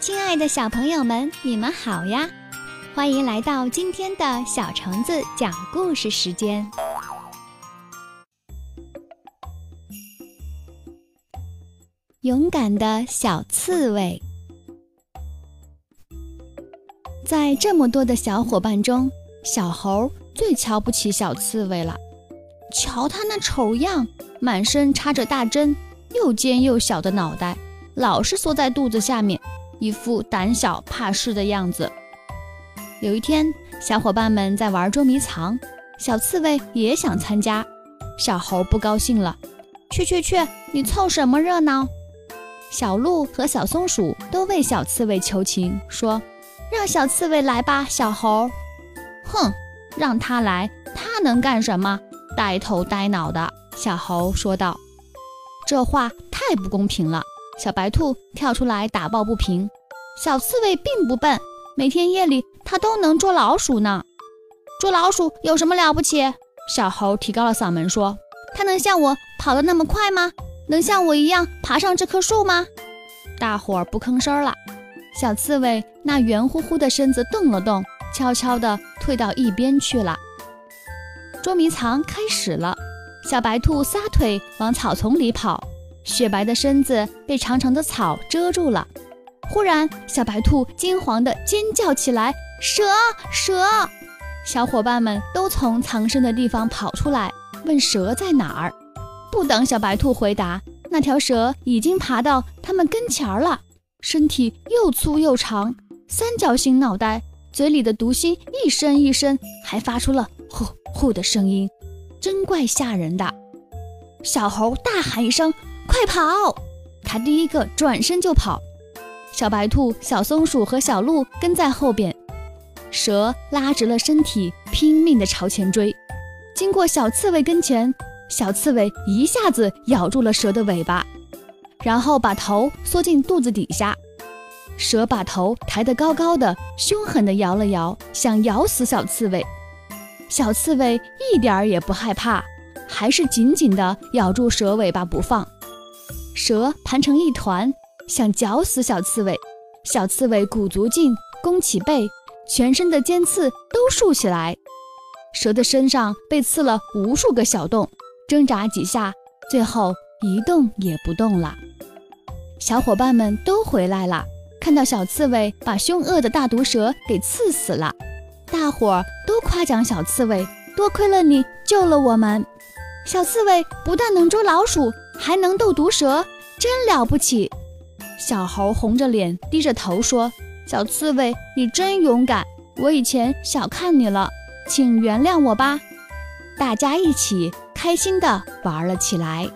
亲爱的小朋友们，你们好呀！欢迎来到今天的小橙子讲故事时间。勇敢的小刺猬，在这么多的小伙伴中，小猴最瞧不起小刺猬了。瞧他那丑样，满身插着大针，又尖又小的脑袋，老是缩在肚子下面，一副胆小怕事的样子。有一天，小伙伴们在玩捉迷藏，小刺猬也想参加。小猴不高兴了：“去去去，你凑什么热闹？”小鹿和小松鼠都为小刺猬求情，说：“让小刺猬来吧，小猴。”“哼，让他来，他能干什么？呆头呆脑的。”小猴说道。“这话太不公平了。”小白兔跳出来打抱不平：“小刺猬并不笨，每天夜里它都能捉老鼠呢。捉老鼠有什么了不起？”小猴提高了嗓门说：“它能像我跑得那么快吗？”能像我一样爬上这棵树吗？大伙儿不吭声了。小刺猬那圆乎乎的身子动了动，悄悄地退到一边去了。捉迷藏开始了，小白兔撒腿往草丛里跑，雪白的身子被长长的草遮住了。忽然，小白兔惊慌地尖叫起来：“蛇！蛇！”小伙伴们都从藏身的地方跑出来，问蛇在哪儿。不等小白兔回答，那条蛇已经爬到他们跟前儿了，身体又粗又长，三角形脑袋，嘴里的毒心一伸一伸，还发出了呼呼的声音，真怪吓人的。小猴大喊一声：“快跑！”他第一个转身就跑，小白兔、小松鼠和小鹿跟在后边。蛇拉直了身体，拼命地朝前追，经过小刺猬跟前。小刺猬一下子咬住了蛇的尾巴，然后把头缩进肚子底下。蛇把头抬得高高的，凶狠地摇了摇，想咬死小刺猬。小刺猬一点儿也不害怕，还是紧紧地咬住蛇尾巴不放。蛇盘成一团，想绞死小刺猬。小刺猬鼓足劲，弓起背，全身的尖刺都竖起来。蛇的身上被刺了无数个小洞。挣扎几下，最后一动也不动了。小伙伴们都回来了，看到小刺猬把凶恶的大毒蛇给刺死了，大伙儿都夸奖小刺猬：“多亏了你救了我们！小刺猬不但能捉老鼠，还能斗毒蛇，真了不起！”小猴红着脸，低着头说：“小刺猬，你真勇敢，我以前小看你了，请原谅我吧。”大家一起。开心的玩了起来。